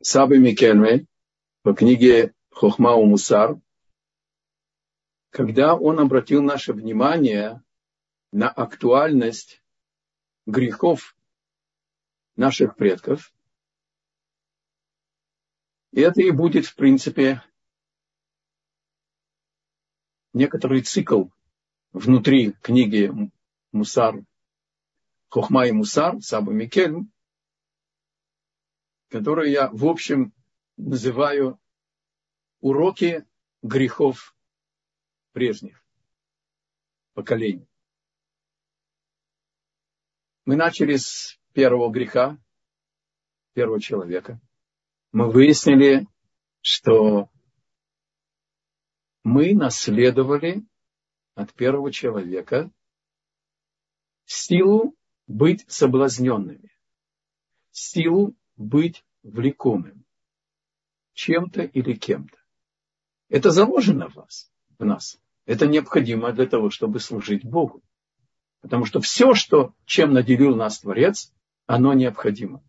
Сабы Микельме по книге Хохмау Мусар, когда он обратил наше внимание на актуальность грехов наших предков. И это и будет, в принципе, некоторый цикл внутри книги Мусар, Хохма и Мусар, Саба Микельм, который я, в общем, называю уроки грехов прежних поколений. Мы начали с первого греха, первого человека. Мы выяснили, что мы наследовали от первого человека силу быть соблазненными, силу быть влекомым чем-то или кем-то. Это заложено в вас, в нас. Это необходимо для того, чтобы служить Богу. Потому что все, что, чем наделил нас Творец, оно необходимо.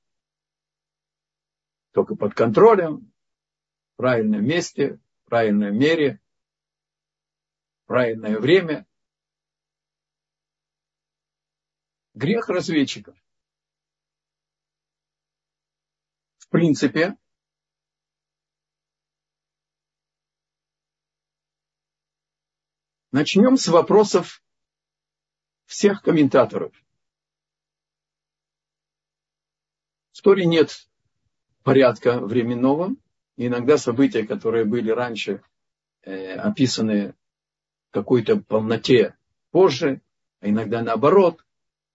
Только под контролем, в правильном месте, в правильной мере, в правильное время. Грех разведчиков. В принципе, начнем с вопросов всех комментаторов. В Торе нет порядка временного. иногда события, которые были раньше э, описаны в какой-то полноте позже, а иногда наоборот.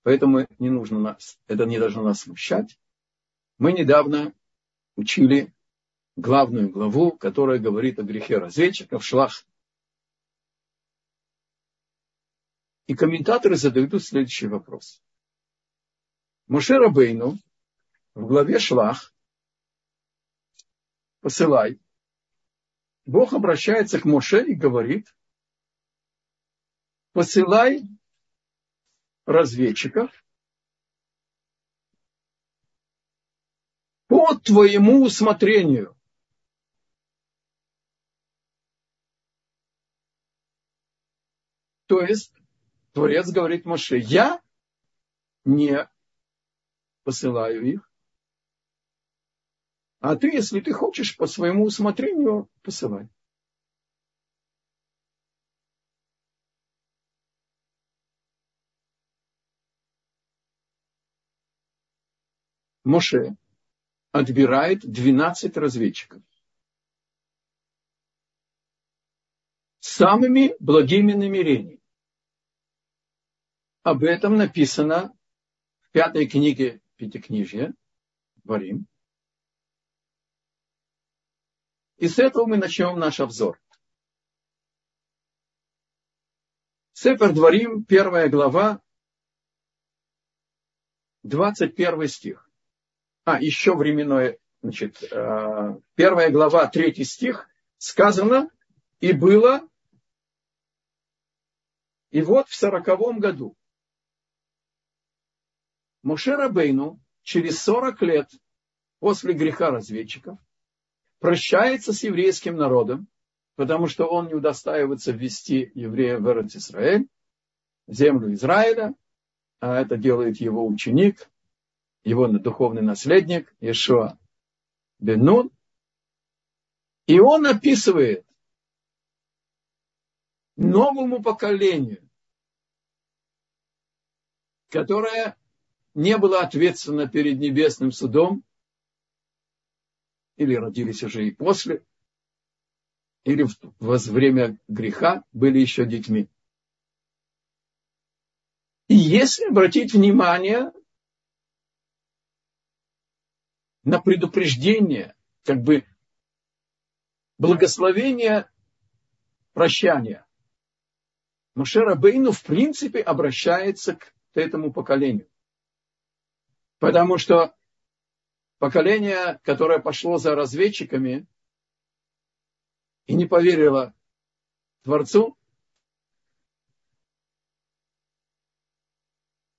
Поэтому не нужно нас, это не должно нас смущать. Мы недавно учили главную главу, которая говорит о грехе разведчиков, шлах И комментаторы задают следующий вопрос. Муше Рабейну в главе Шлах посылай. Бог обращается к Моше и говорит, посылай разведчиков по твоему усмотрению. То есть Творец говорит Моше, я не посылаю их, а ты, если ты хочешь, по своему усмотрению посылай. Моше отбирает 12 разведчиков. Самыми благими намерениями. Об этом написано в пятой книге Пятикнижья, Дворим. И с этого мы начнем наш обзор. Сефер Дворим, первая глава, 21 стих. А, еще временное, значит, э, первая глава, третий стих, сказано, и было, и вот в сороковом году, Моше Рабейну через 40 лет после греха разведчиков прощается с еврейским народом, потому что он не удостаивается ввести евреев в Эрот Израиль, землю Израиля, а это делает его ученик, его духовный наследник Иешуа Бенун. И он описывает новому поколению, которое не было ответственно перед небесным судом, или родились уже и после, или во время греха были еще детьми. И если обратить внимание на предупреждение, как бы благословение прощания, Мушера Бейну в принципе обращается к этому поколению. Потому что поколение, которое пошло за разведчиками и не поверило Творцу,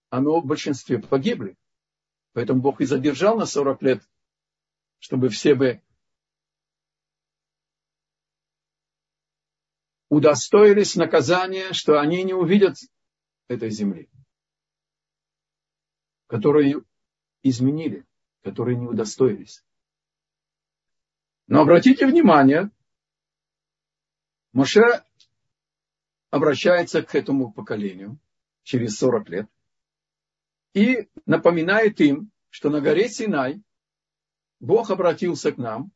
оно в большинстве погибли. Поэтому Бог и задержал на 40 лет чтобы все бы удостоились наказания, что они не увидят этой земли, которую изменили, которые не удостоились. Но обратите внимание, Моше обращается к этому поколению через 40 лет и напоминает им, что на горе Синай Бог обратился к нам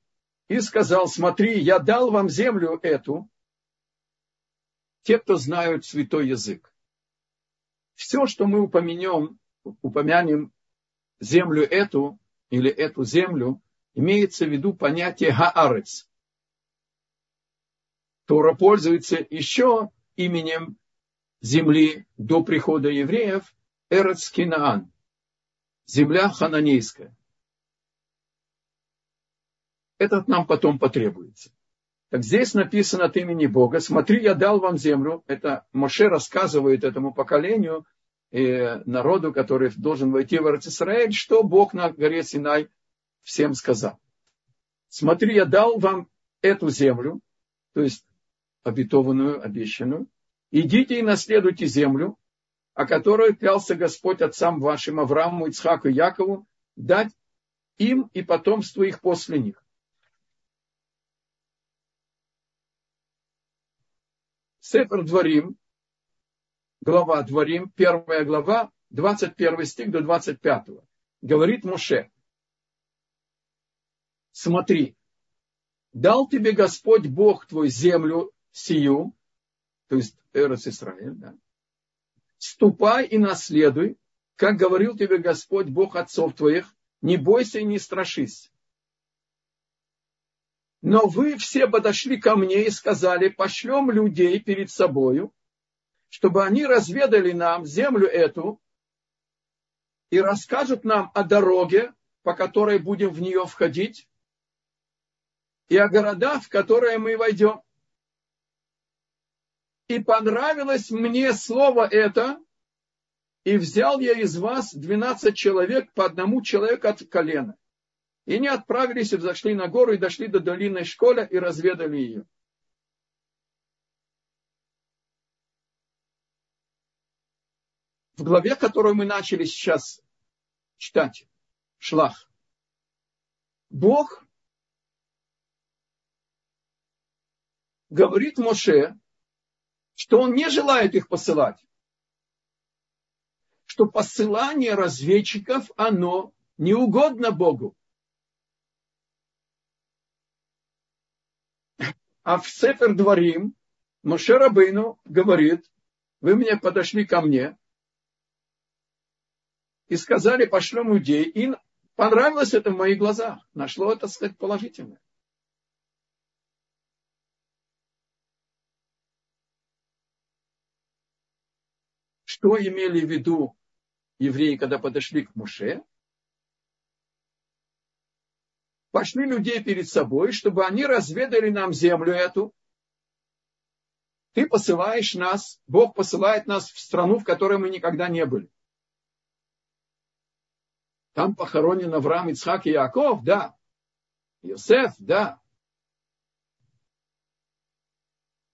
и сказал, смотри, я дал вам землю эту, те, кто знают святой язык. Все, что мы упомянем, упомянем землю эту или эту землю, имеется в виду понятие Хаарец. Тора пользуется еще именем земли до прихода евреев Эрец Кинаан, земля хананейская. Этот нам потом потребуется. Так здесь написано от имени Бога, смотри, я дал вам землю. Это Моше рассказывает этому поколению, э, народу, который должен войти в Израиль, что Бог на горе Синай всем сказал. Смотри, я дал вам эту землю, то есть обетованную, обещанную. Идите и наследуйте землю, о которой клялся Господь отцам вашим Аврааму, Ицхаку и Якову, дать им и потомству их после них. Сефер Дворим, глава Дворим, первая глава, 21 стих до 25. Говорит Моше, смотри, дал тебе Господь Бог твой землю сию, то есть Эрос Исраиль, да, ступай и наследуй, как говорил тебе Господь Бог отцов твоих, не бойся и не страшись. Но вы все подошли ко мне и сказали, пошлем людей перед собою, чтобы они разведали нам землю эту и расскажут нам о дороге, по которой будем в нее входить, и о городах, в которые мы войдем. И понравилось мне слово это, и взял я из вас двенадцать человек по одному человеку от колена. И они отправились и взошли на гору и дошли до долины Школя и разведали ее. В главе, которую мы начали сейчас читать, Шлах, Бог говорит Моше, что он не желает их посылать. Что посылание разведчиков, оно не угодно Богу. А в Сефер Дворим Моше Рабейну говорит, вы мне подошли ко мне и сказали, пошлем людей. И понравилось это в моих глазах. Нашло это, сказать, положительное. Что имели в виду евреи, когда подошли к Муше? Пошли людей перед собой, чтобы они разведали нам землю эту. Ты посылаешь нас, Бог посылает нас в страну, в которой мы никогда не были. Там похоронен Авраам, Ицхак и Яков, да. Иосиф, да.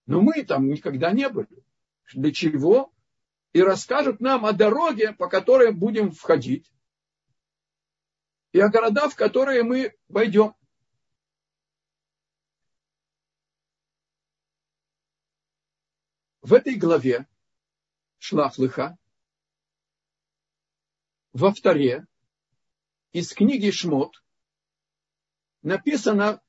Но мы там никогда не были. Для чего? И расскажут нам о дороге, по которой будем входить и о городах, в которые мы войдем. В этой главе Шлахлыха во вторе из книги Шмот написано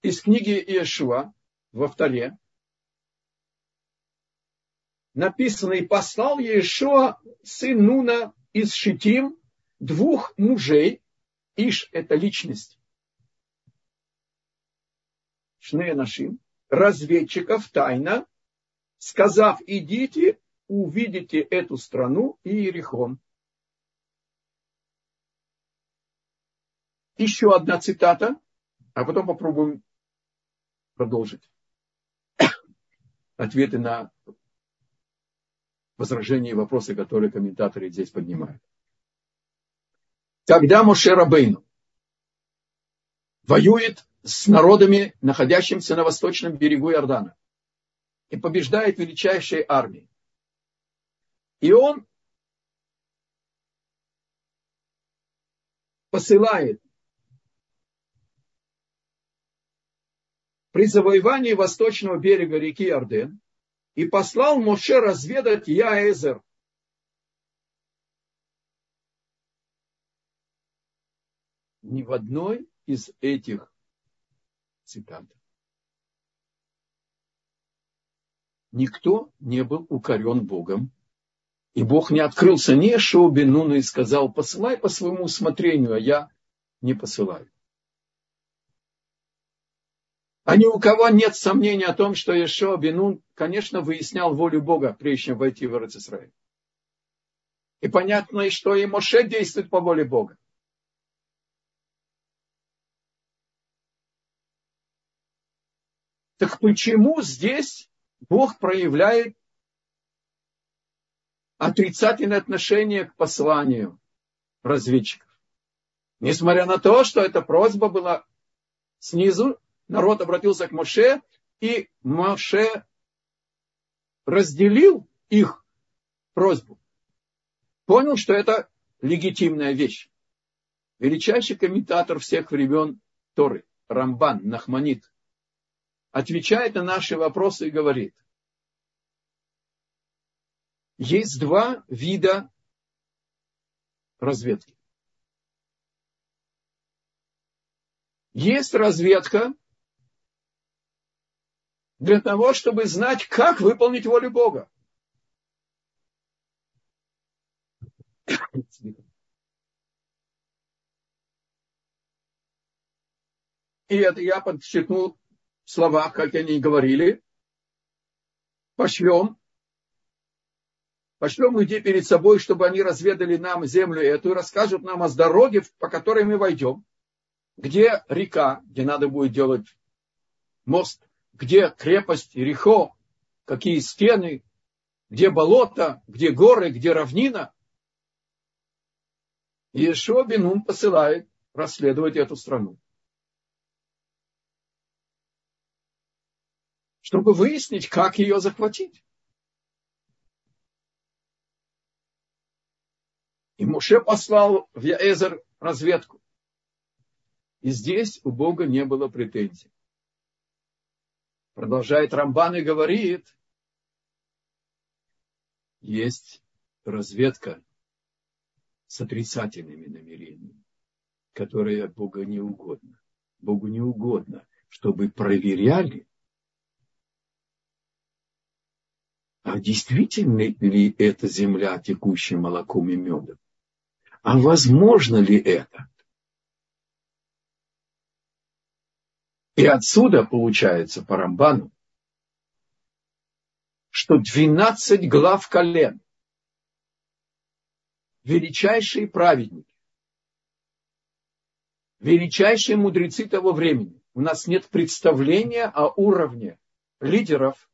из книги Иешуа во вторе написано, и послал Иешуа, сын Нуна из Шитим, двух мужей, Иш – это личность, Шнея Нашим, разведчиков тайно, сказав, идите, увидите эту страну и Иерихон. Еще одна цитата, а потом попробуем продолжить. Ответы на возражения и вопросы, которые комментаторы здесь поднимают. когда Моше Рабейну воюет с народами, находящимися на восточном берегу Иордана, и побеждает величайшей армии. И он посылает при завоевании восточного берега реки Орден и послал Моше разведать Яэзер. Ни в одной из этих цитат никто не был укорен Богом. И Бог не открылся ни Шоубинуну и сказал, посылай по своему усмотрению, а я не посылаю. А ни у кого нет сомнений о том, что Ешо Бенун, конечно, выяснял волю Бога, прежде чем войти в Израиль. И понятно, что и Моше действует по воле Бога. Так почему здесь Бог проявляет отрицательное отношение к посланию разведчиков? Несмотря на то, что эта просьба была снизу, народ обратился к Моше, и Моше разделил их просьбу. Понял, что это легитимная вещь. Величайший комментатор всех времен Торы, Рамбан, Нахманит, отвечает на наши вопросы и говорит, есть два вида разведки. Есть разведка, для того, чтобы знать, как выполнить волю Бога. И это я подчеркнул в словах, как они говорили. Пошлем, пошлем людей перед собой, чтобы они разведали нам землю эту и расскажут нам о дороге, по которой мы войдем, где река, где надо будет делать мост, где крепость Рихо, какие стены, где болото, где горы, где равнина. И Ешо Бенум посылает расследовать эту страну. Чтобы выяснить, как ее захватить. И Муше послал в Яэзер разведку. И здесь у Бога не было претензий продолжает Рамбан и говорит, есть разведка с отрицательными намерениями, которая Богу не угодно. Богу не угодно, чтобы проверяли, а действительно ли эта земля текущая молоком и медом? А возможно ли это? И отсюда получается по Рамбану, что 12 глав колен, величайшие праведники, величайшие мудрецы того времени, у нас нет представления о уровне лидеров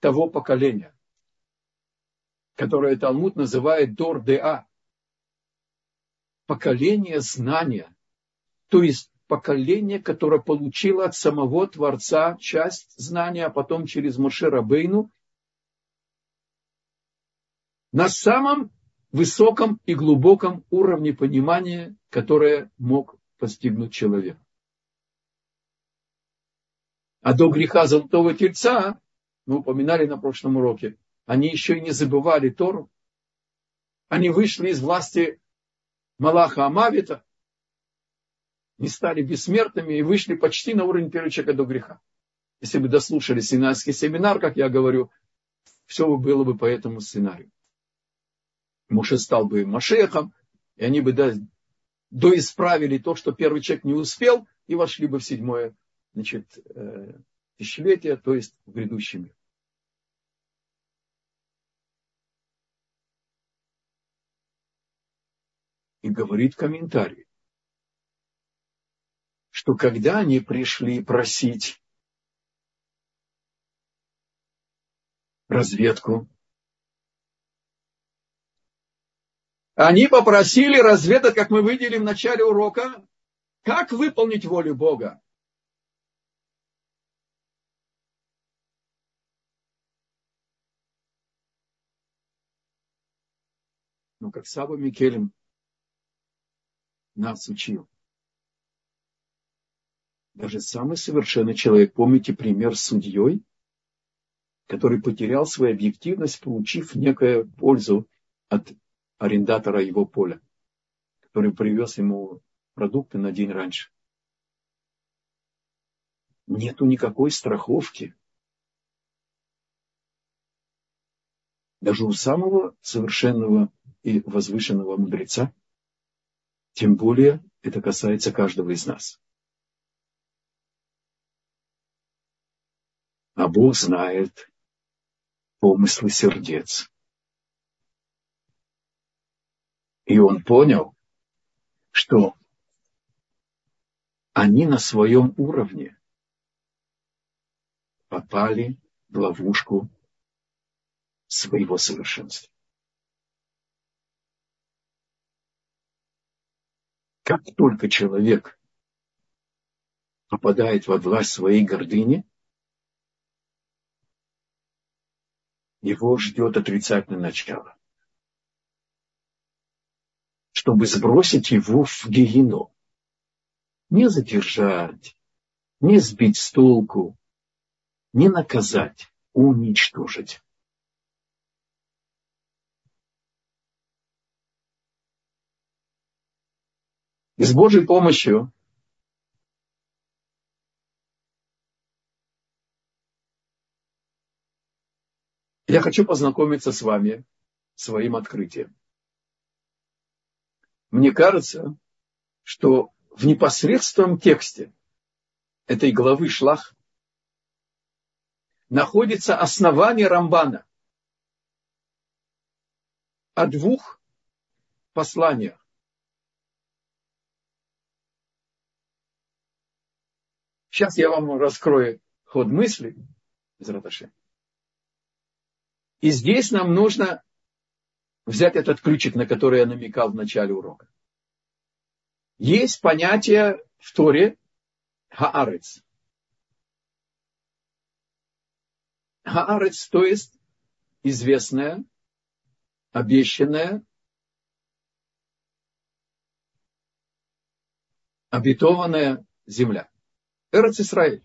того поколения, которое Талмуд называет Дор-Деа, поколение знания, то есть поколение, которое получило от самого Творца часть знания, а потом через Моше Рабейну, на самом высоком и глубоком уровне понимания, которое мог постигнуть человек. А до греха Золотого Тельца, мы упоминали на прошлом уроке, они еще и не забывали Тору. Они вышли из власти Малаха Амавита, не стали бессмертными и вышли почти на уровень первого человека до греха. Если бы дослушали синайский семинар, как я говорю, все было бы по этому сценарию. Муше стал бы Машехом, и они бы доисправили то, что первый человек не успел, и вошли бы в седьмое значит, э, тысячелетие, то есть в грядущий мир. И говорит комментарий что когда они пришли просить разведку, Они попросили разведать, как мы видели в начале урока, как выполнить волю Бога. Но как Саба Микелем нас учил, даже самый совершенный человек, помните пример с судьей, который потерял свою объективность, получив некую пользу от арендатора его поля, который привез ему продукты на день раньше. Нету никакой страховки. Даже у самого совершенного и возвышенного мудреца. Тем более это касается каждого из нас. А Бог знает помыслы сердец. И он понял, что они на своем уровне попали в ловушку своего совершенства. Как только человек попадает во власть своей гордыни, его ждет отрицательное начало. Чтобы сбросить его в гиену не задержать, не сбить с толку, не наказать, уничтожить. И с Божьей помощью я хочу познакомиться с вами своим открытием. Мне кажется, что в непосредственном тексте этой главы Шлах находится основание Рамбана о двух посланиях. Сейчас я вам раскрою ход мысли из Раташи. И здесь нам нужно взять этот ключик, на который я намекал в начале урока. Есть понятие в Торе Хаарец. Хаарец, то есть известная, обещанная, обетованная земля. Эрец Исраиль.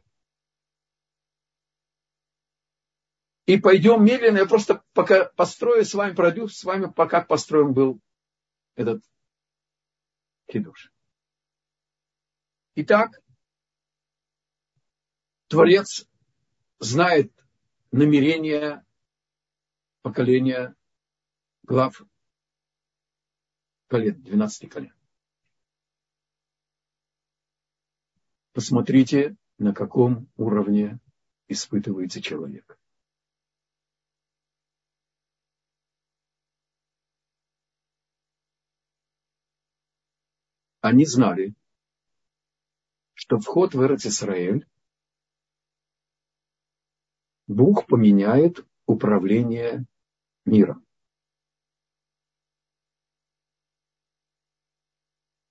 И пойдем медленно, я просто пока построю с вами, пройду с вами, пока построен был этот кидуш. Итак, Творец знает намерения поколения глав колен, 12 колен. Посмотрите, на каком уровне испытывается человек. Они знали, что вход в Исраэль Бог поменяет управление миром.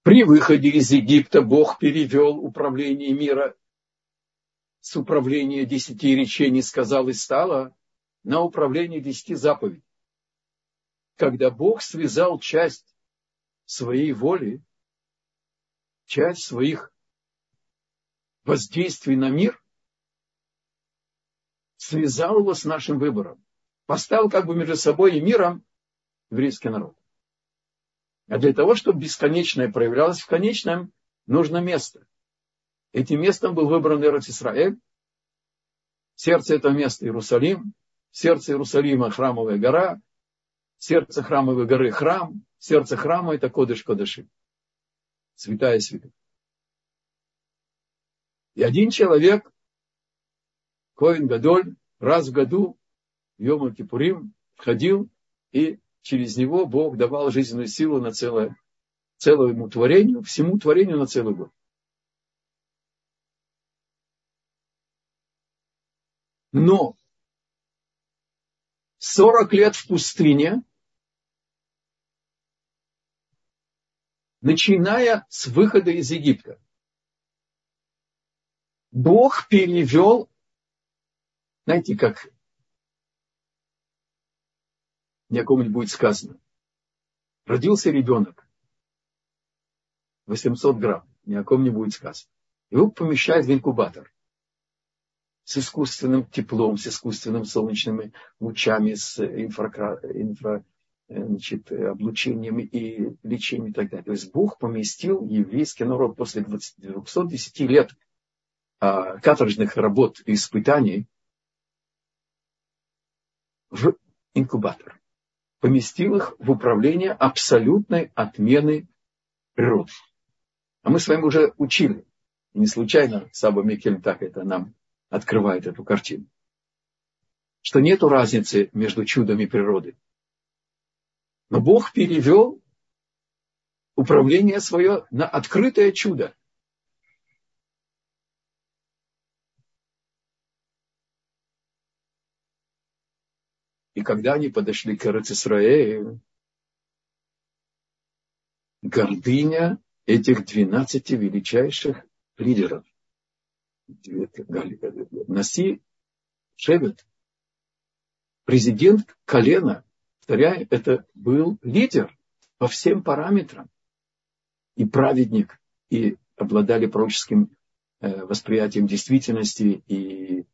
При выходе из Египта Бог перевел управление мира с управления десяти речений, сказал и стало, на управление десяти заповедей. Когда Бог связал часть своей воли, часть своих воздействий на мир, связал его с нашим выбором. Поставил как бы между собой и миром еврейский народ. А для того, чтобы бесконечное проявлялось в конечном, нужно место. Этим местом был выбран Эрот Исраэль. Сердце этого места Иерусалим. Сердце Иерусалима храмовая гора. Сердце храмовой горы храм. Сердце храма это Кодыш Кодыши. Святая святых. И один человек, Коин Гадоль, раз в году, Йома Кипурим, входил, и через него Бог давал жизненную силу на целое, целому творению, всему творению на целый год. Но 40 лет в пустыне начиная с выхода из Египта. Бог перевел, знаете, как ни о ком-нибудь будет сказано. Родился ребенок, 800 грамм, ни о ком не будет сказано. Его помещают в инкубатор с искусственным теплом, с искусственными солнечными лучами, с инфра, значит, облучением и лечением и так далее. То есть Бог поместил еврейский народ после 20, 210 лет а, каторжных работ и испытаний в инкубатор. Поместил их в управление абсолютной отмены природы. А мы с вами уже учили. Не случайно Саба Микель так это нам открывает эту картину. Что нету разницы между чудами природы. Но Бог перевел управление свое на открытое чудо. И когда они подошли к Эрцисраэлю, гордыня этих двенадцати величайших лидеров. Наси Шевет, президент колена, повторяю, это был лидер по всем параметрам. И праведник, и обладали пророческим э, восприятием действительности и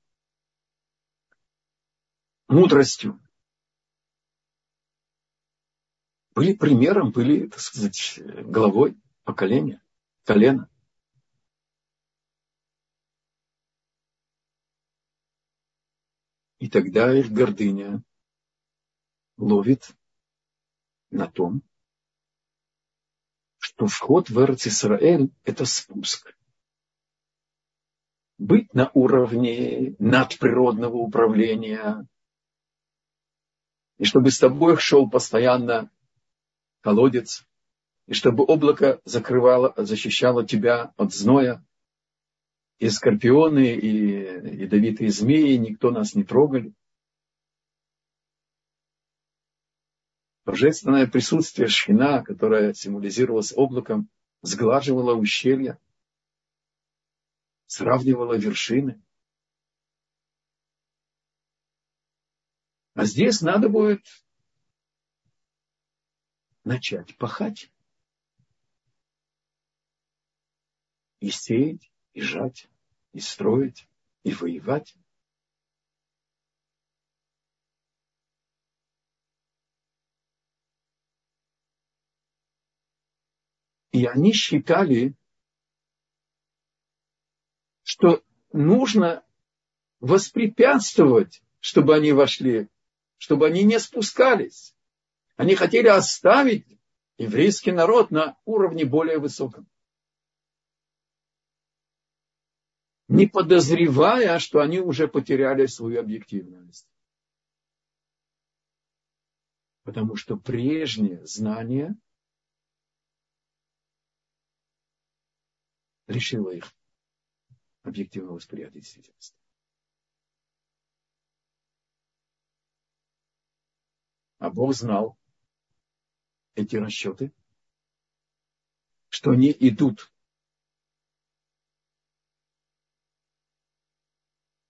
мудростью. Были примером, были, так сказать, главой поколения, колена. И тогда их гордыня ловит на том, что вход в Эрцисраэль – это спуск. Быть на уровне надприродного управления, и чтобы с тобой шел постоянно колодец, и чтобы облако закрывало, защищало тебя от зноя, и скорпионы, и ядовитые змеи, никто нас не трогали. Божественное присутствие шхина, которое символизировалось облаком, сглаживало ущелья, сравнивало вершины. А здесь надо будет начать пахать и сеять и жать, и строить, и воевать. И они считали, что нужно воспрепятствовать, чтобы они вошли, чтобы они не спускались. Они хотели оставить еврейский народ на уровне более высоком. не подозревая, что они уже потеряли свою объективность. Потому что прежнее знание лишило их объективного восприятия действительности. А Бог знал эти расчеты, что они идут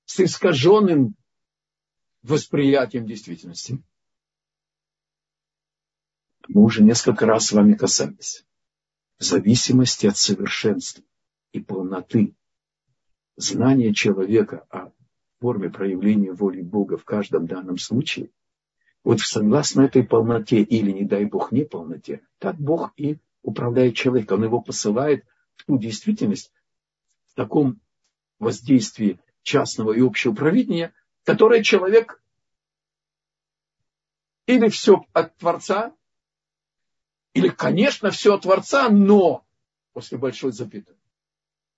с искаженным восприятием действительности. Мы уже несколько раз с вами касались зависимости от совершенства и полноты знания человека о форме проявления воли Бога в каждом данном случае, вот согласно этой полноте или, не дай Бог, не полноте, так Бог и управляет человеком. Он его посылает в ту действительность, в таком воздействии частного и общего правления, которое человек или все от Творца, или, конечно, все от Творца, но после большой запятой.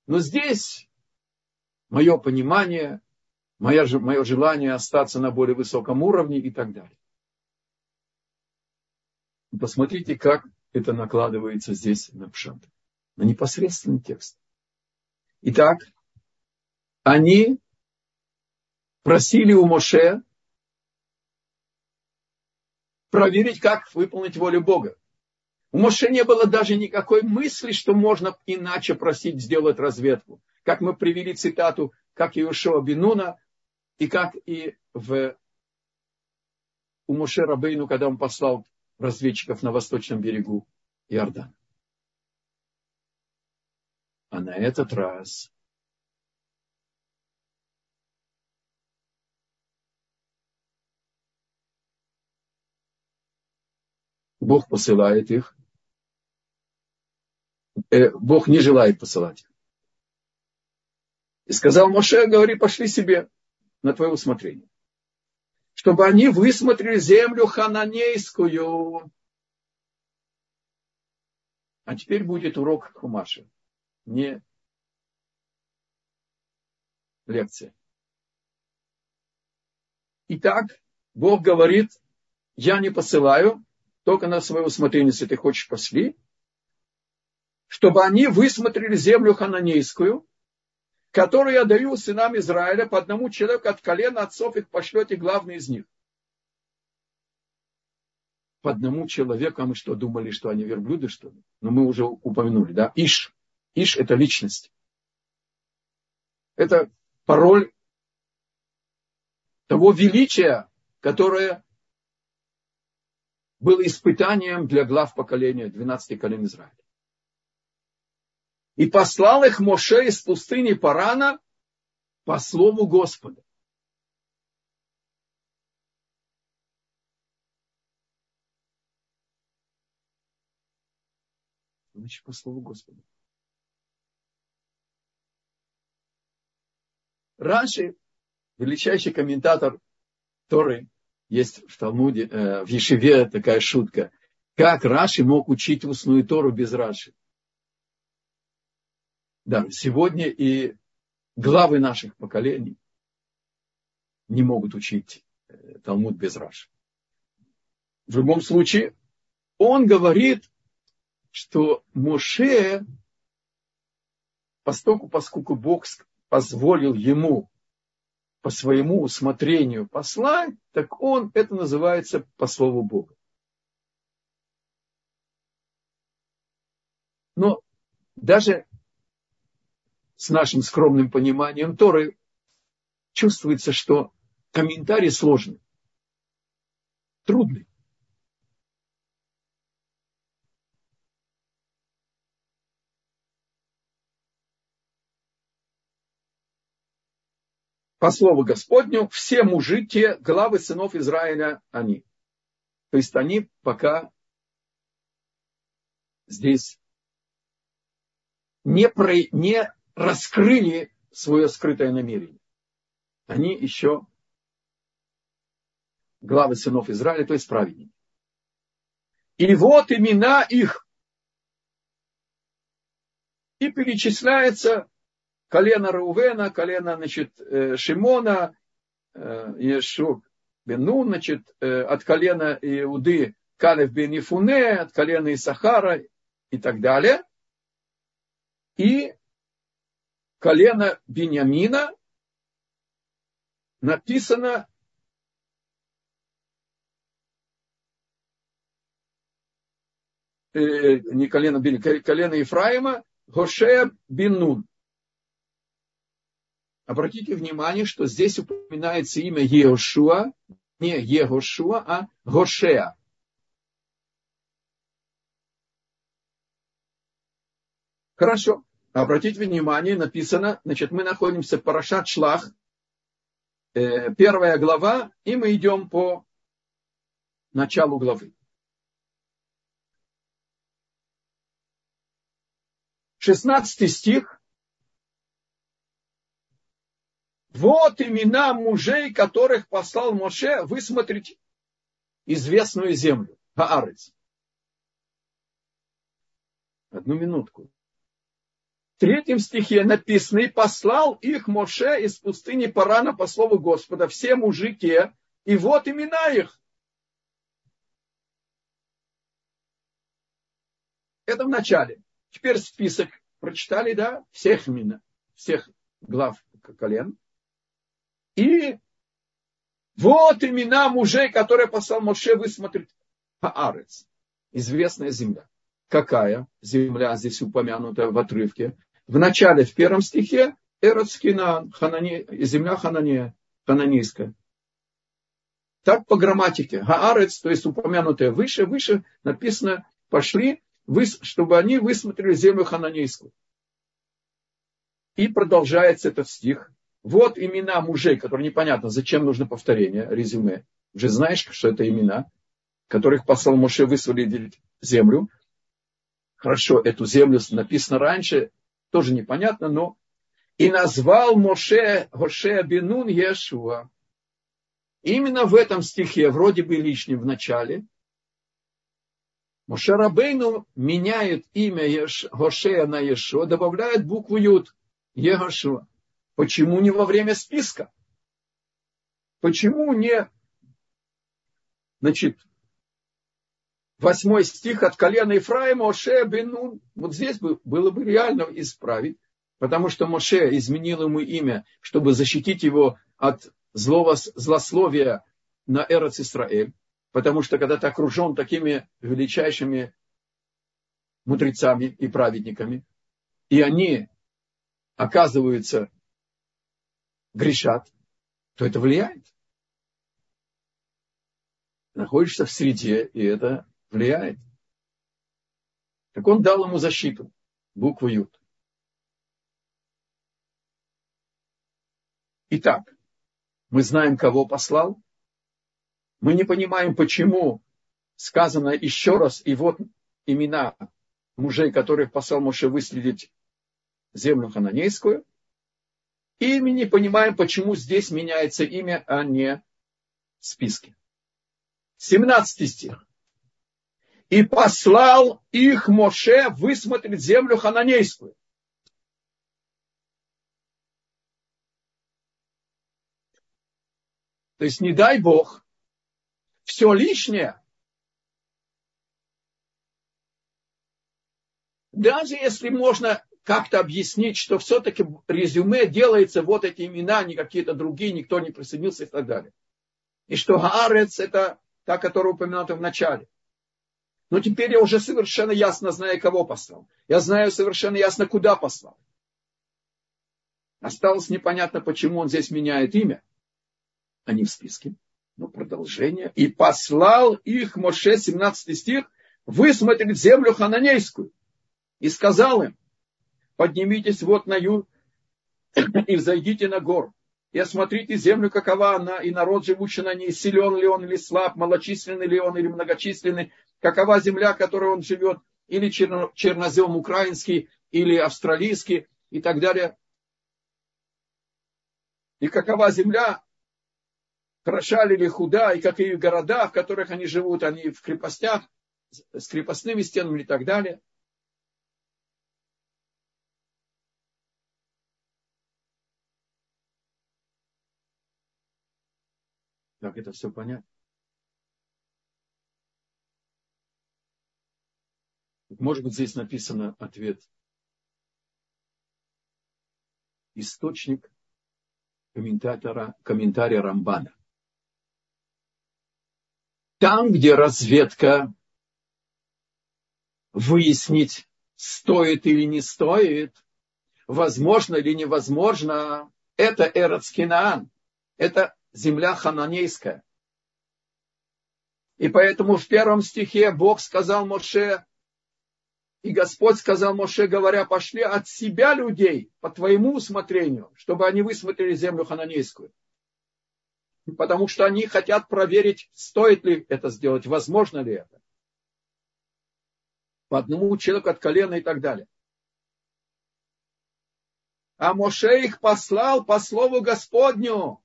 Но здесь мое понимание, мое, мое желание остаться на более высоком уровне и так далее. Посмотрите, как это накладывается здесь на пшат, на непосредственный текст. Итак, они просили у Моше проверить, как выполнить волю Бога. У Моше не было даже никакой мысли, что можно иначе просить сделать разведку. Как мы привели цитату, как и Шоа Бинуна, и как и в, у Моше Рабейну, когда он послал разведчиков на восточном берегу Иордана. А на этот раз Бог посылает их. Э, Бог не желает посылать их. И сказал Моше, говори, пошли себе на твое усмотрение. Чтобы они высмотрели землю хананейскую. А теперь будет урок Хумаши не лекция. Итак, Бог говорит, я не посылаю, только на свое усмотрение, если ты хочешь, пошли, чтобы они высмотрели землю хананейскую, которую я даю сынам Израиля по одному человеку от колена отцов их пошлете главный из них. По одному человеку, а мы что, думали, что они верблюды, что ли? Но мы уже упомянули, да? Иш. Иш – это личность. Это пароль того величия, которое было испытанием для глав поколения 12 колен Израиля. И послал их Моше из пустыни Парана по слову Господа. Значит, по слову Господа. Раньше величайший комментатор Торы, есть в Талмуде, э, в Ешеве такая шутка. Как Раши мог учить устную Тору без Раши? Да, сегодня и главы наших поколений не могут учить э, Талмуд без Раши. В любом случае, он говорит, что Моше, поскольку, поскольку Бог позволил ему по своему усмотрению послать, так он, это называется по слову Бога. Но даже с нашим скромным пониманием Торы чувствуется, что комментарий сложный, трудный. По слову Господню, все мужи, те главы сынов Израиля, они. То есть они пока здесь не, про, не раскрыли свое скрытое намерение. Они еще главы сынов Израиля, то есть праведники. И вот имена их. И перечисляется колено Рувена, колено, значит, э, Шимона, э, Ешук Бену, значит, э, от колена Иуды Калев бен Ифуне, от колена Исахара и так далее. И колено Беньямина написано не колено Беньямина, колено Ефраима, Гошея Бин Обратите внимание, что здесь упоминается имя Еошуа, не Егошуа, а Гошеа. Хорошо. Обратите внимание, написано, значит, мы находимся в Парашат Шлах, э, первая глава, и мы идем по началу главы. Шестнадцатый стих Вот имена мужей, которых послал Моше высмотреть известную землю. Хаарец. Одну минутку. В третьем стихе написано, и послал их Моше из пустыни Парана по слову Господа, все мужики, и вот имена их. Это в начале. Теперь список прочитали, да, всех имена, всех глав колен. И вот имена мужей, которые послал Моше высмотреть Хаарец. Известная земля. какая земля здесь упомянута в отрывке? В начале, в первом стихе, Эроцкина, Ханани, земля Ханания, хананийская. Так по грамматике. Гаарец, то есть упомянутое выше, выше написано, пошли, чтобы они высмотрели землю хананейскую. И продолжается этот стих. Вот имена мужей, которые непонятно, зачем нужно повторение, резюме. Уже знаешь, что это имена, которых послал Моше высвободить землю. Хорошо, эту землю написано раньше, тоже непонятно, но и назвал Моше Гоше Бенун Иешуа. Именно в этом стихе, вроде бы лишнем в начале, Моше Рабейну меняет имя Гошея на Ешуа, добавляет букву Юд, Егошуа. Почему не во время списка? Почему не, значит, восьмой стих от колена Ефраима Оше Бенун. Вот здесь бы, было бы реально исправить, потому что Моше изменил ему имя, чтобы защитить его от злого, злословия на Эрец Исраэль. Потому что когда ты окружен такими величайшими мудрецами и праведниками, и они, оказываются, грешат, то это влияет. Находишься в среде, и это влияет. Так он дал ему защиту, букву Ют. Итак, мы знаем, кого послал. Мы не понимаем, почему сказано еще раз, и вот имена мужей, которых послал Моше выследить землю хананейскую. И мы не понимаем, почему здесь меняется имя, а не в списке. 17 стих. И послал их Моше высмотреть землю хананейскую. То есть, не дай Бог, все лишнее, даже если можно как-то объяснить, что все-таки резюме делается вот эти имена, не какие-то другие, никто не присоединился и так далее. И что Гаарец это та, которая упомянута в начале. Но теперь я уже совершенно ясно знаю, кого послал. Я знаю совершенно ясно, куда послал. Осталось непонятно, почему он здесь меняет имя, а не в списке. Ну, продолжение. И послал их, Моше, 17 стих, высмотреть землю хананейскую. И сказал им, поднимитесь вот на юг и взойдите на гору и осмотрите землю, какова она, и народ, живущий на ней, силен ли он или слаб, малочисленный ли он или многочисленный, какова земля, в которой он живет, или чернозем украинский, или австралийский, и так далее. И какова земля, хороша ли или худа, и какие города, в которых они живут, они в крепостях, с крепостными стенами и так далее. Как это все понять? Может быть, здесь написано ответ. Источник комментатора, комментария Рамбана. Там, где разведка выяснить, стоит или не стоит, возможно или невозможно, это Эрацкинаан. Это земля хананейская. И поэтому в первом стихе Бог сказал Моше, и Господь сказал Моше, говоря, пошли от себя людей по твоему усмотрению, чтобы они высмотрели землю хананейскую. Потому что они хотят проверить, стоит ли это сделать, возможно ли это. По одному человеку от колена и так далее. А Моше их послал по слову Господню.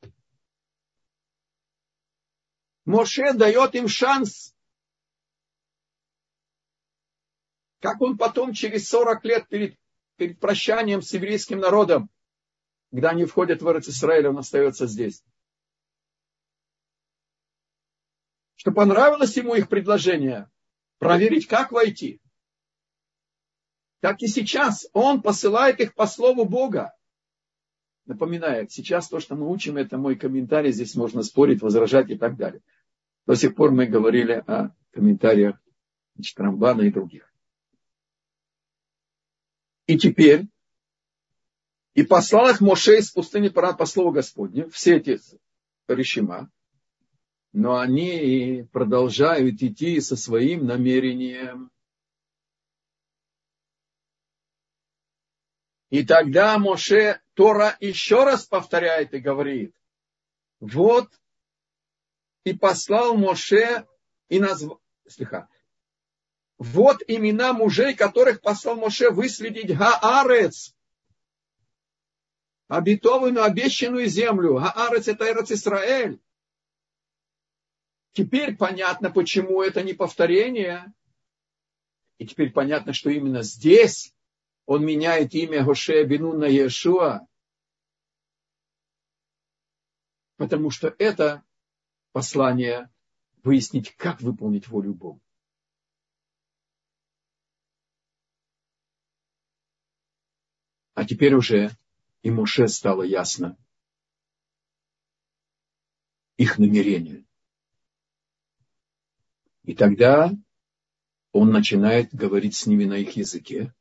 Моше дает им шанс. Как он потом через 40 лет перед, перед прощанием с еврейским народом, когда они входят в Израиль, он остается здесь. Что понравилось ему их предложение, проверить, как войти. Так и сейчас он посылает их по слову Бога. Напоминаю, сейчас то, что мы учим, это мой комментарий, здесь можно спорить, возражать и так далее. До сих пор мы говорили о комментариях значит, Рамбана и других. И теперь, и послал их Моше из пустыни по слову Господню, все эти решима, но они продолжают идти со своим намерением. И тогда Моше Тора еще раз повторяет и говорит, вот и послал Моше и назвал, вот имена мужей, которых послал Моше выследить Гаарец, обетованную, обещанную землю. Гаарец это Эрец Исраэль. Теперь понятно, почему это не повторение. И теперь понятно, что именно здесь он меняет имя Гоше Бину на Иешуа. Потому что это послание выяснить, как выполнить волю Бога. А теперь уже и Моше стало ясно их намерение. И тогда он начинает говорить с ними на их языке.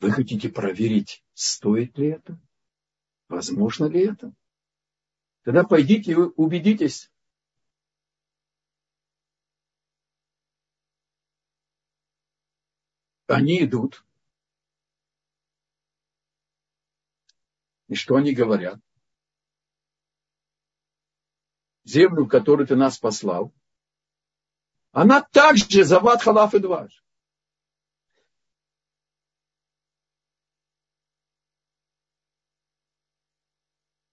Вы хотите проверить, стоит ли это? Возможно ли это? Тогда пойдите и убедитесь. Они идут. И что они говорят? Землю, которую ты нас послал, она также зават халаф и дваж.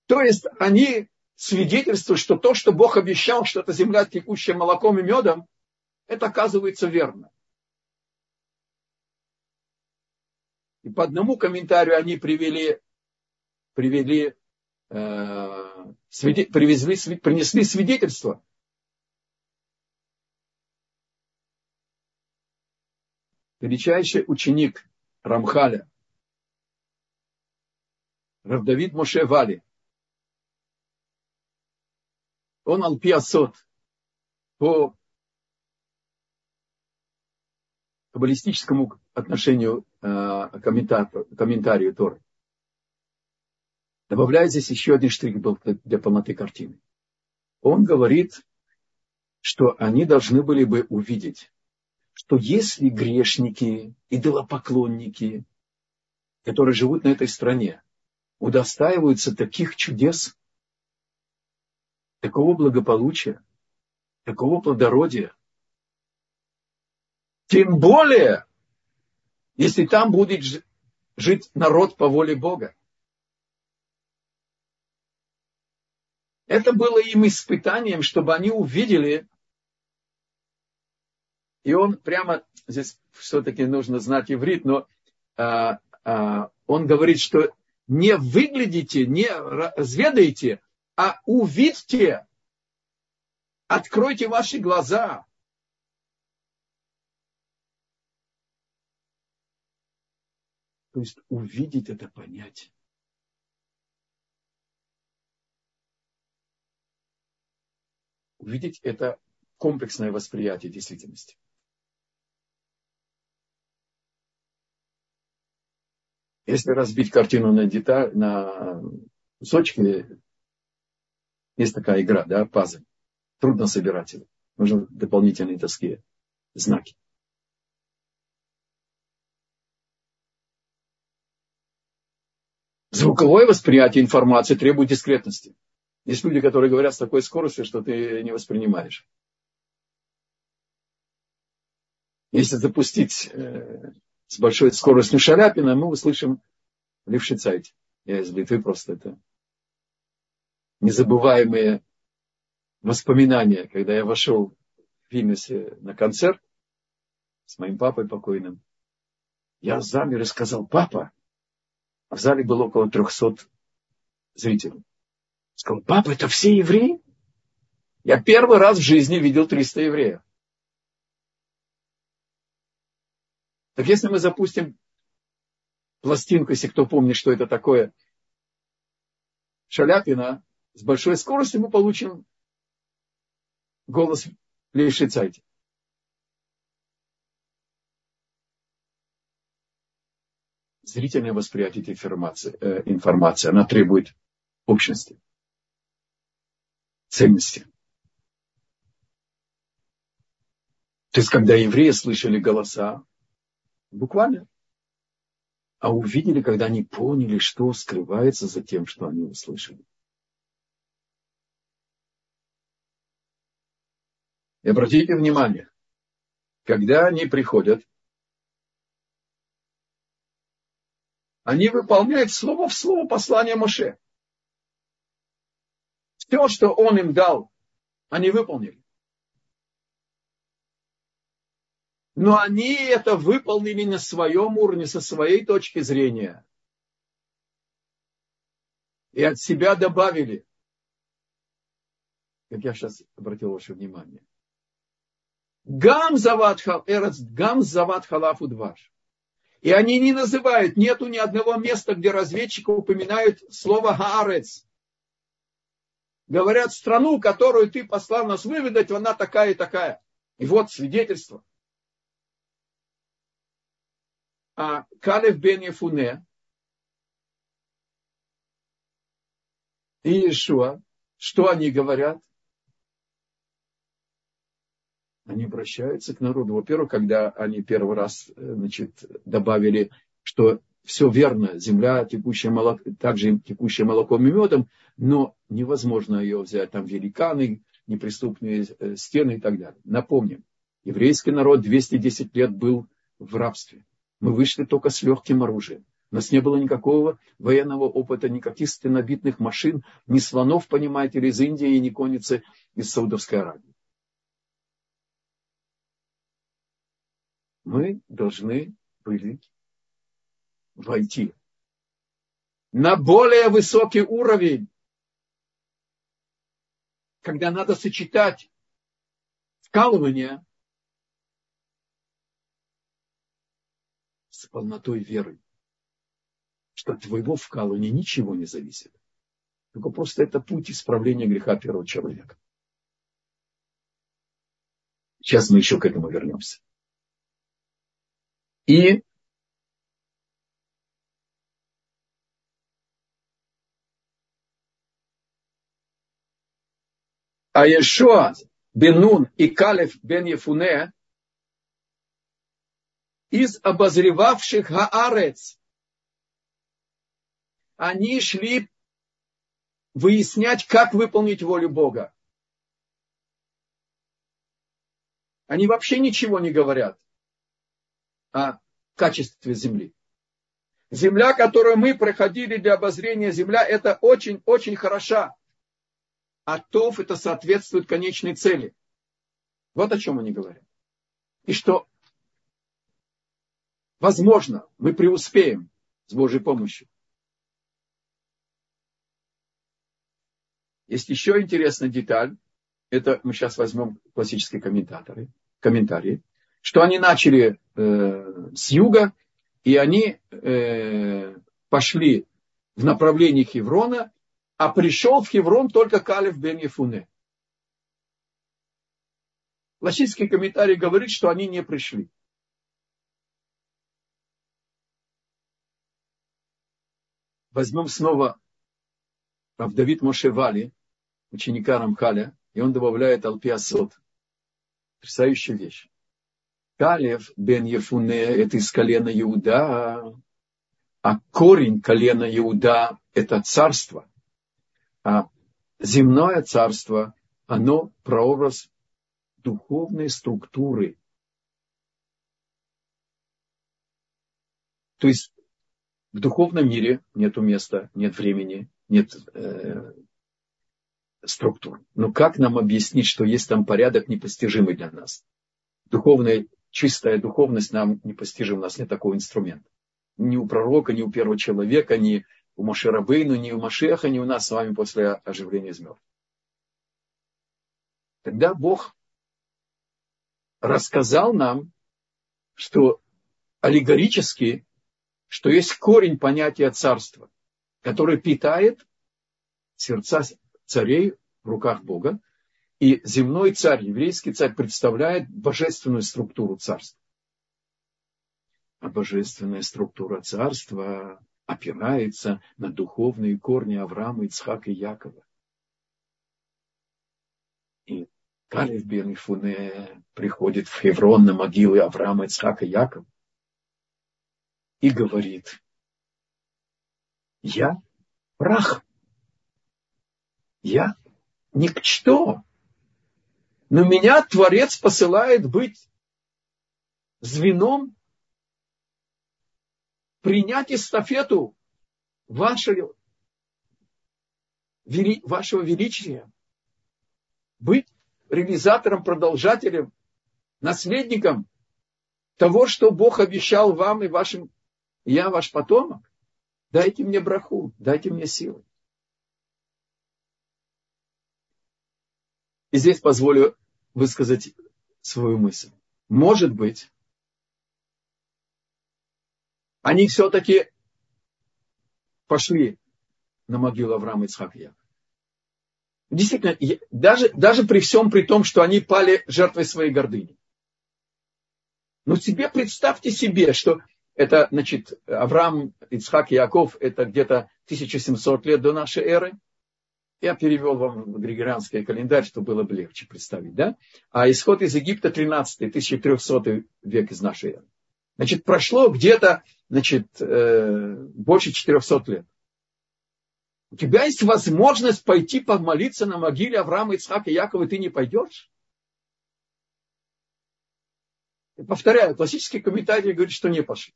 То есть они свидетельствуют, что то, что Бог обещал, что это земля, текущая молоком и медом, это оказывается верно. И по одному комментарию они привели, привели, э, свиде, привезли, принесли свидетельство. Величайший ученик Рамхаля, Равдавид Моше Вали, он алпиасот по каббалистическому отношению э, комментарию, Торы. Добавляет здесь еще один штрих для полноты картины. Он говорит, что они должны были бы увидеть, что если грешники, идолопоклонники, которые живут на этой стране, удостаиваются таких чудес, такого благополучия, такого плодородия. Тем более, если там будет жить народ по воле Бога. Это было им испытанием, чтобы они увидели, и он прямо, здесь все-таки нужно знать иврит, но а, а, он говорит, что не выглядите, не разведайте, а увидьте, откройте ваши глаза. То есть увидеть это понять. Увидеть это комплексное восприятие действительности. Если разбить картину на деталь, на кусочки, есть такая игра, да, пазл. Трудно собирать его. Нужны дополнительные такие знаки. Звуковое восприятие информации требует дискретности. Есть люди, которые говорят с такой скоростью, что ты не воспринимаешь. Если запустить э, с большой скоростью Шаляпина, мы услышим Левшицайте. Я из Литвы просто это незабываемые воспоминания, когда я вошел в Вильнюсе на концерт с моим папой покойным. Я замер и сказал, папа, а в зале было около трехсот зрителей. Сказал, папа, это все евреи? Я первый раз в жизни видел 300 евреев. Так если мы запустим пластинку, если кто помнит, что это такое, Шаляпина, с большой скоростью мы получим голос Лейшицайте. Зрительное восприятие этой информации, э, информации, она требует общности, цельности. То есть, когда евреи слышали голоса, буквально, а увидели, когда они поняли, что скрывается за тем, что они услышали. И обратите внимание, когда они приходят, они выполняют слово в слово послание Моше. Все, что он им дал, они выполнили. Но они это выполнили на своем уровне, со своей точки зрения. И от себя добавили. Как я сейчас обратил ваше внимание. Гам зават гам зават халаф удваш. И они не называют, нету ни одного места, где разведчики упоминают слово Хаарец. Говорят, страну, которую ты послал нас выведать, она такая и такая. И вот свидетельство. а Калев бен Ефуне и Иешуа, что они говорят? Они обращаются к народу. Во-первых, когда они первый раз э, значит, добавили, что все верно, земля, текущая молоко, также текущая молоком и медом, но невозможно ее взять. Там великаны, неприступные э, стены и так далее. Напомним, еврейский народ 210 лет был в рабстве. Мы вышли только с легким оружием. У нас не было никакого военного опыта, никаких стенобитных машин, ни слонов, понимаете, из Индии, ни конницы из Саудовской Аравии. Мы должны были войти на более высокий уровень, когда надо сочетать вкалывание с полнотой веры, что от твоего вкалывания ничего не зависит. Только просто это путь исправления греха первого человека. Сейчас мы еще к этому вернемся. И А Ешуа Бенун и Калев бен Ефуне из обозревавших Гаарец. Они шли выяснять, как выполнить волю Бога. Они вообще ничего не говорят о качестве земли. Земля, которую мы проходили для обозрения, земля это очень-очень хороша. А ТОВ это соответствует конечной цели. Вот о чем они говорят. И что Возможно, мы преуспеем с Божьей помощью. Есть еще интересная деталь. Это мы сейчас возьмем классические комментаторы, комментарии, что они начали э, с юга, и они э, пошли в направлении Хеврона, а пришел в Хеврон только Калев бен Ефуне. Классический комментарий говорит, что они не пришли. возьмем снова Давид Мошевали, ученика Рамхаля, и он добавляет Алпиасот. Потрясающая вещь. Калев бен Ефуне – это из колена Иуда, а корень колена Иуда – это царство. А земное царство, оно прообраз духовной структуры. То есть в духовном мире нет места, нет времени, нет э, структур. Но как нам объяснить, что есть там порядок непостижимый для нас? Духовная, чистая духовность нам непостижима, у нас нет такого инструмента. Ни у пророка, ни у первого человека, ни у Маширабейну, ни у Машеха, ни у нас с вами после оживления из мертвых. Тогда Бог рассказал нам, что аллегорически что есть корень понятия царства, который питает сердца царей в руках Бога. И земной царь, еврейский царь представляет божественную структуру царства. А божественная структура царства опирается на духовные корни Авраама, Ицхака и Якова. И Калев бен Фуне приходит в Хеврон на могилы Авраама, Ицхака и Якова и говорит, я прах, я никто, но меня Творец посылает быть звеном, принять эстафету вашего, вашего величия, быть реализатором, продолжателем, наследником того, что Бог обещал вам и вашим, я ваш потомок. Дайте мне браху, дайте мне силы. И здесь позволю высказать свою мысль. Может быть, они все-таки пошли на могилу Авраама Ицхака Якова. Действительно, даже, даже при всем при том, что они пали жертвой своей гордыни. Но себе представьте себе, что это, значит, Авраам, Ицхак Яков, это где-то 1700 лет до нашей эры. Я перевел вам григорианский календарь, чтобы было бы легче представить, да? А исход из Египта 13 1300 век из нашей эры. Значит, прошло где-то, значит, э, больше 400 лет. У тебя есть возможность пойти помолиться на могиле Авраама, Ицхака и Якова, и ты не пойдешь? Повторяю, классический комментарий говорит, что не пошли.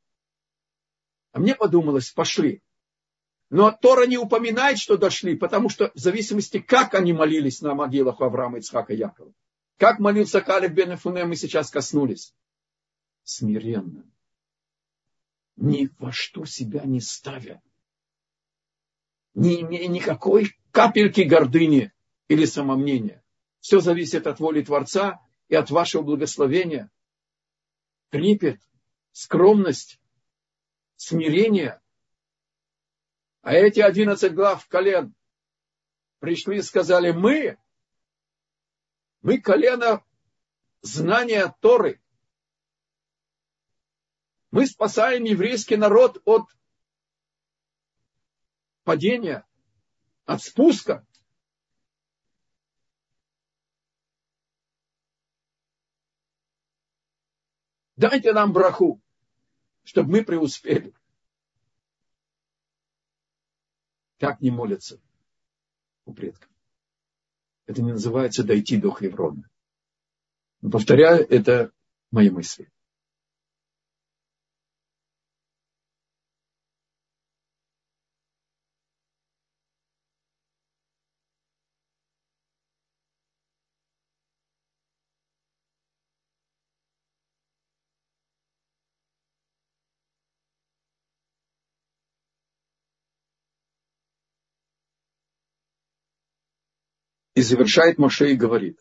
А мне подумалось, пошли. Но Тора не упоминает, что дошли, потому что в зависимости, как они молились на могилах Авраама, Ицхака и Якова. Как молился Калеб бен Эфуне, мы сейчас коснулись. Смиренно ни во что себя не ставя, не имея никакой капельки гордыни или самомнения. Все зависит от воли Творца и от вашего благословения. Трепет, скромность, смирение. А эти одиннадцать глав колен пришли и сказали, мы, мы колено знания Торы. Мы спасаем еврейский народ от падения, от спуска. Дайте нам браху, чтобы мы преуспели. Как не молятся у предков. Это не называется дойти до Хеврона. Но повторяю, это мои мысли. И завершает Моше и говорит.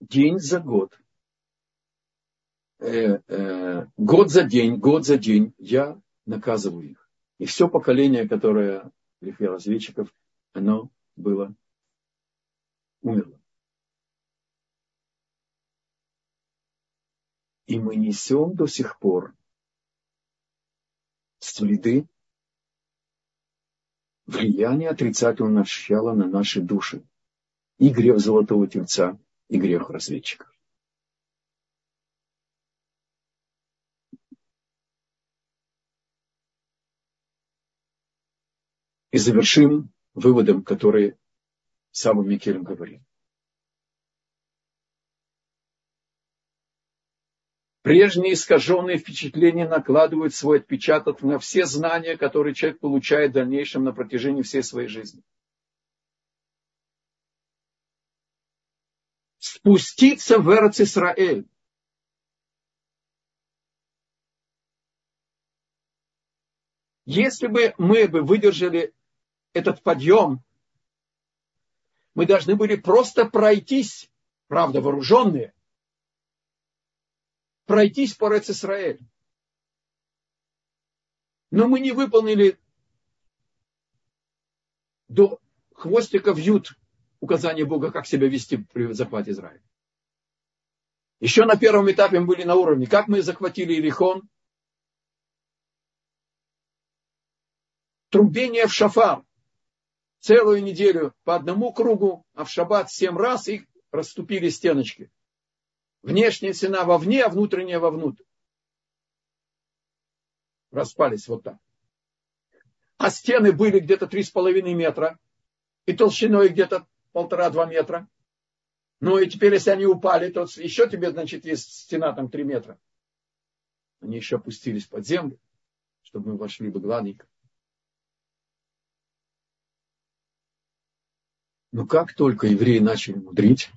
День за год. Э, э, год за день, год за день я наказываю их. И все поколение, которое разведчиков, оно было умерло. И мы несем до сих пор следы влияния отрицательного начала на наши души. И грех золотого тельца, и грех разведчиков. И завершим выводом, который Саба Микелем говорит. Прежние искаженные впечатления накладывают свой отпечаток на все знания, которые человек получает в дальнейшем на протяжении всей своей жизни. Спуститься в Эрц Исраэль. Если бы мы бы выдержали этот подъем, мы должны были просто пройтись, правда, вооруженные – пройтись по Рец Исраэль. Но мы не выполнили до хвостика вьют указания Бога, как себя вести при захвате Израиля. Еще на первом этапе мы были на уровне, как мы захватили Иерихон. Трубение в шафар. Целую неделю по одному кругу, а в шаббат семь раз и расступили стеночки. Внешняя стена вовне, а внутренняя вовнутрь. Распались вот так. А стены были где-то три с половиной метра и толщиной где-то полтора-два метра. Ну и теперь, если они упали, то еще тебе, значит, есть стена там три метра. Они еще опустились под землю, чтобы мы вошли бы гладненько. Но как только евреи начали мудрить,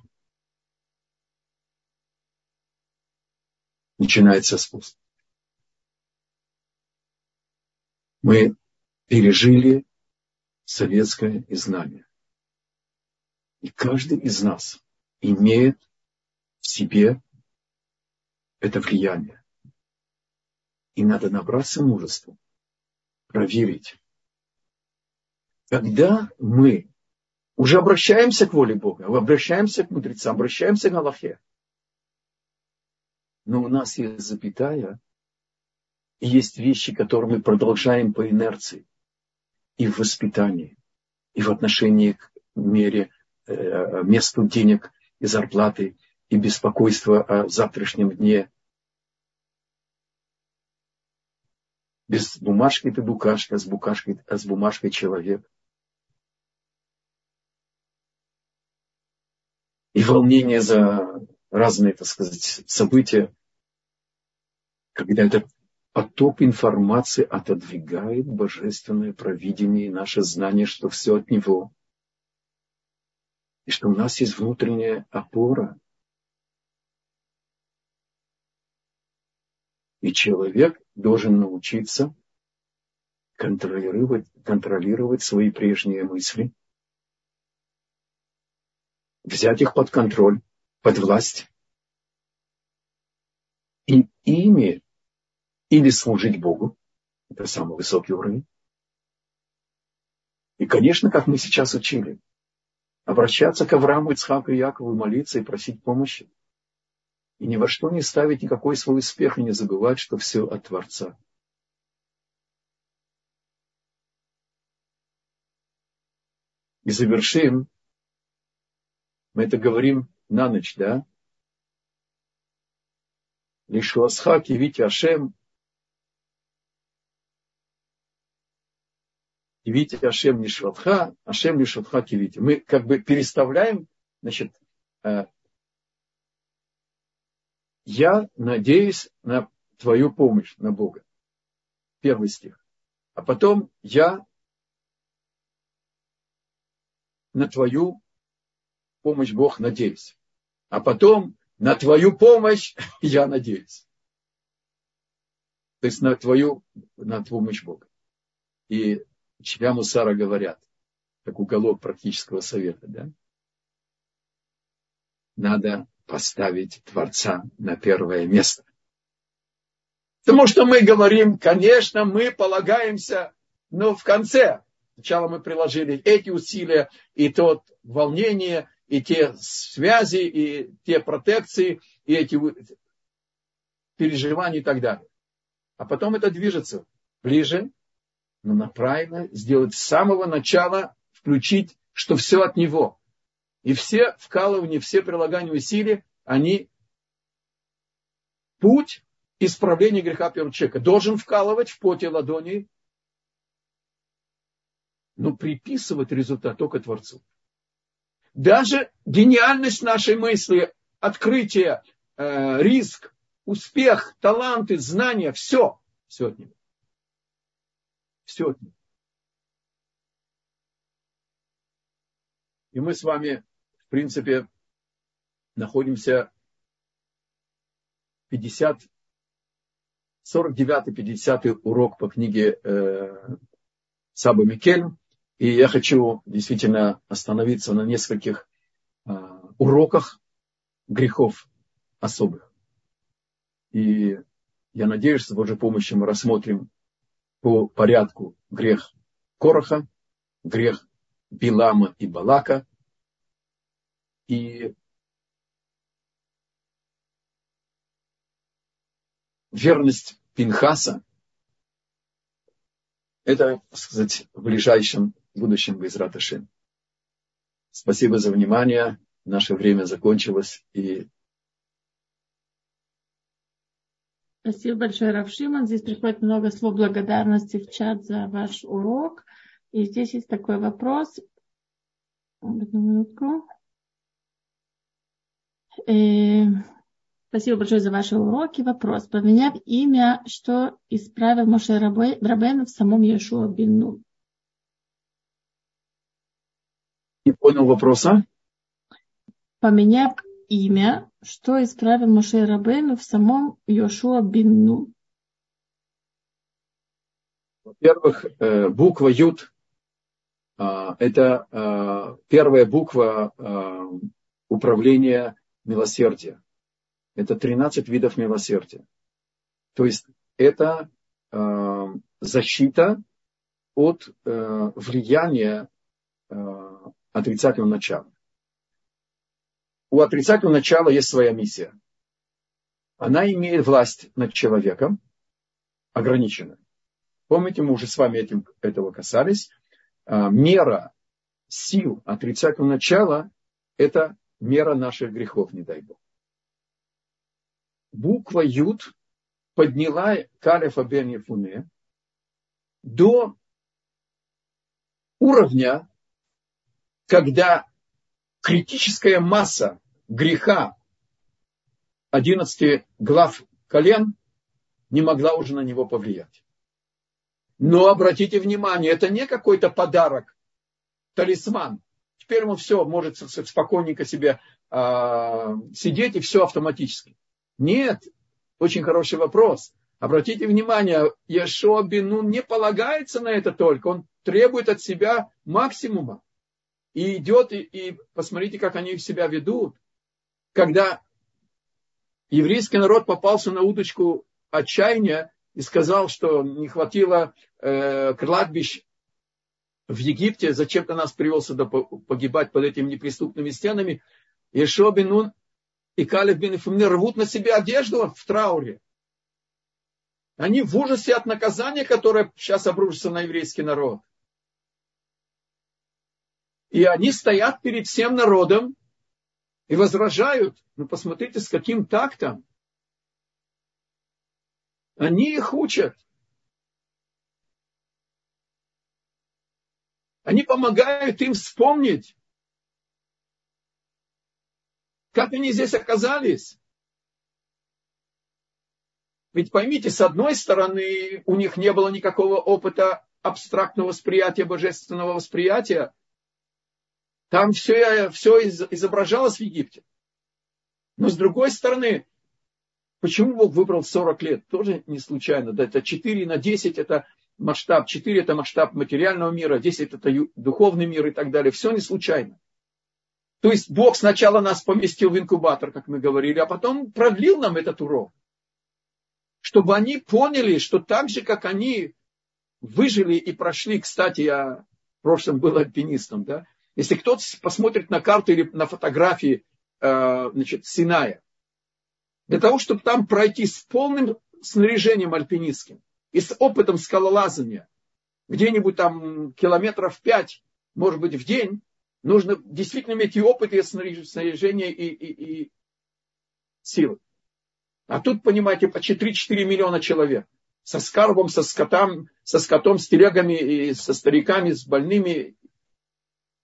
начинается спуск. Мы пережили советское изгнание. И каждый из нас имеет в себе это влияние. И надо набраться мужества, проверить. Когда мы уже обращаемся к воле Бога, обращаемся к мудрецам, обращаемся к Аллахе, но у нас есть запятая, и есть вещи, которые мы продолжаем по инерции и в воспитании, и в отношении к мере, э, месту денег и зарплаты, и беспокойство о завтрашнем дне. Без бумажки ты букашка, а с, букашкой, а с бумажкой человек. И волнение за разные, так сказать, события, когда этот поток информации отодвигает божественное провидение и наше знание, что все от него. И что у нас есть внутренняя опора. И человек должен научиться контролировать, контролировать свои прежние мысли, взять их под контроль, под власть, и ими или служить Богу, это самый высокий уровень. И, конечно, как мы сейчас учили, обращаться к Аврааму, Ицхаку и Якову, молиться и просить помощи. И ни во что не ставить никакой свой успех и не забывать, что все от Творца. И завершим. Мы это говорим на ночь, да? Лишь ласха кивити Ашем Кивите Ашем Нишватха, Ашем Нишватха Кивите. Мы как бы переставляем, значит, э, я надеюсь на твою помощь, на Бога. Первый стих. А потом я на твою помощь, Бог, надеюсь. А потом на твою помощь я надеюсь. То есть на твою, на помощь Бога. И учителя Мусара говорят, как уголок практического совета, да? Надо поставить Творца на первое место. Потому что мы говорим, конечно, мы полагаемся, но в конце. Сначала мы приложили эти усилия, и то волнение, и те связи, и те протекции, и эти переживания и так далее. А потом это движется ближе но направлено сделать с самого начала, включить, что все от него. И все вкалывания, все прилагания усилий, они путь исправления греха первого человека. Должен вкалывать в поте ладони, но приписывать результат только Творцу. Даже гениальность нашей мысли, открытие, э, риск, успех, таланты, знания, все, все от него. Все от них. И мы с вами, в принципе, находимся 50, 49-50 урок по книге э, Саба Микель. И я хочу действительно остановиться на нескольких э, уроках грехов особых. И я надеюсь, с Божьей помощью мы рассмотрим по порядку грех Короха, грех Билама и Балака. И верность Пинхаса – это, так сказать, в ближайшем будущем без Раташин. Спасибо за внимание. Наше время закончилось. И... Спасибо большое, Равшиман. Здесь приходит много слов благодарности в чат за ваш урок. И здесь есть такой вопрос. Одну минутку. И... Э, спасибо большое за ваши уроки. Вопрос. Поменяв имя, что исправил Моше Рабейну в самом Иешуа Бину? Не понял вопроса. Поменяв имя, что исправил Моше Рабейну в самом Йошуа Бинну? Во-первых, э, буква Юд а, – это а, первая буква а, управления милосердия. Это 13 видов милосердия. То есть это защита от э, влияния отрицательного начала. У отрицательного начала есть своя миссия. Она имеет власть над человеком, ограниченную. Помните, мы уже с вами этим, этого касались. А, мера сил отрицательного начала – это мера наших грехов, не дай Бог. Буква Юд подняла Калефа бен Ефуне до уровня когда критическая масса греха 11 глав колен не могла уже на него повлиять. Но обратите внимание, это не какой-то подарок, талисман. Теперь он все может спокойненько себе э, сидеть и все автоматически. Нет, очень хороший вопрос. Обратите внимание, Яшуа Бенун не полагается на это только, он требует от себя максимума и идет, и, и посмотрите, как они себя ведут. Когда еврейский народ попался на удочку отчаяния и сказал, что не хватило э, кладбищ в Египте, зачем ты нас привел сюда погибать под этими неприступными стенами, Ешо бен Нун и Калев бен Ифумне рвут на себя одежду в трауре. Они в ужасе от наказания, которое сейчас обрушится на еврейский народ. И они стоят перед всем народом и возражают. Ну, посмотрите, с каким тактом. Они их учат. Они помогают им вспомнить, как они здесь оказались. Ведь поймите, с одной стороны, у них не было никакого опыта абстрактного восприятия, божественного восприятия, там все, все изображалось в Египте. Но с другой стороны, почему Бог выбрал 40 лет? Тоже не случайно. Да, это 4 на 10 это масштаб, 4 это масштаб материального мира, 10 это духовный мир и так далее. Все не случайно. То есть Бог сначала нас поместил в инкубатор, как мы говорили, а потом продлил нам этот урок. Чтобы они поняли, что так же, как они выжили и прошли, кстати, я в прошлом был альпинистом, да, если кто-то посмотрит на карту или на фотографии э, значит, Синая, для того, чтобы там пройти с полным снаряжением альпинистским и с опытом скалолазания, где-нибудь там километров пять, может быть, в день, нужно действительно иметь и опыт, и снаряжение, и, и, и силы. А тут, понимаете, почти 3-4 миллиона человек. Со скарбом, со скотом, со скотом, с телегами, и со стариками, с больными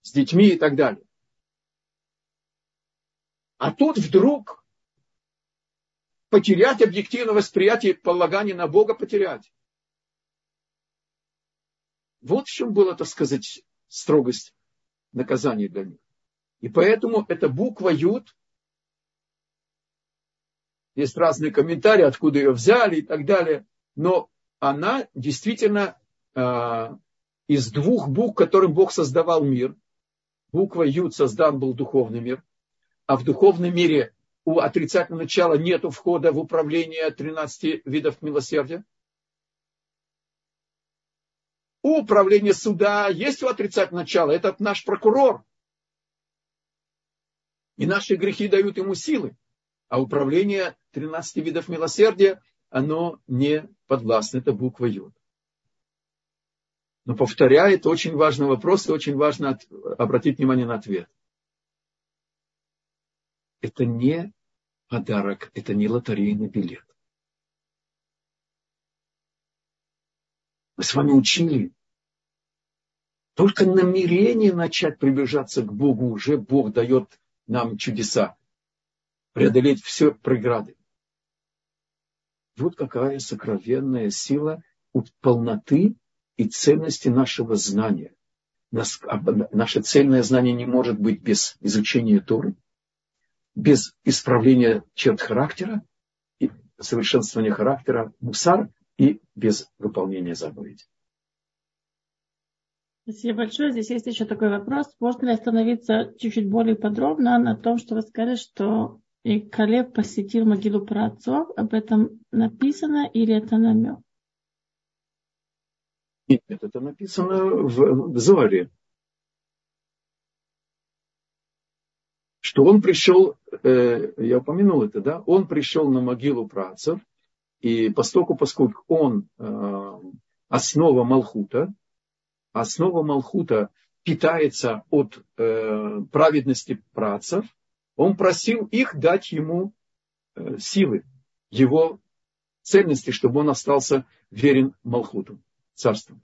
с детьми и так далее. А тут вдруг потерять объективное восприятие полагание на Бога потерять. Вот в чем была, так сказать, строгость наказания для них. И поэтому эта буква Юд, есть разные комментарии, откуда ее взяли и так далее, но она действительно э, из двух букв, которым Бог создавал мир, буква Юд создан был духовный мир, а в духовном мире у отрицательного начала нет входа в управление 13 видов милосердия. управление суда есть у отрицательного начала. Это наш прокурор. И наши грехи дают ему силы. А управление 13 видов милосердия, оно не подвластно. Это буква Йод. Но повторяю, это очень важный вопрос, и очень важно обратить внимание на ответ. Это не подарок, это не лотерейный билет. Мы с вами учили. Только намерение начать приближаться к Богу, уже Бог дает нам чудеса. Преодолеть все преграды. Вот какая сокровенная сила полноты и ценности нашего знания. Наше цельное знание не может быть без изучения Торы, без исправления черт характера, и совершенствования характера мусар и без выполнения заповедей. Спасибо большое. Здесь есть еще такой вопрос. Можно ли остановиться чуть-чуть более подробно на том, что вы сказали, что и Калеб посетил могилу праотцов? Об этом написано или это намек? Нет, это написано в, в Зоре. Что он пришел, э, я упомянул это, да, он пришел на могилу працев, и поскольку, поскольку он э, основа Малхута, основа Малхута питается от э, праведности працев, он просил их дать ему э, силы, его ценности, чтобы он остался верен Малхуту, царству.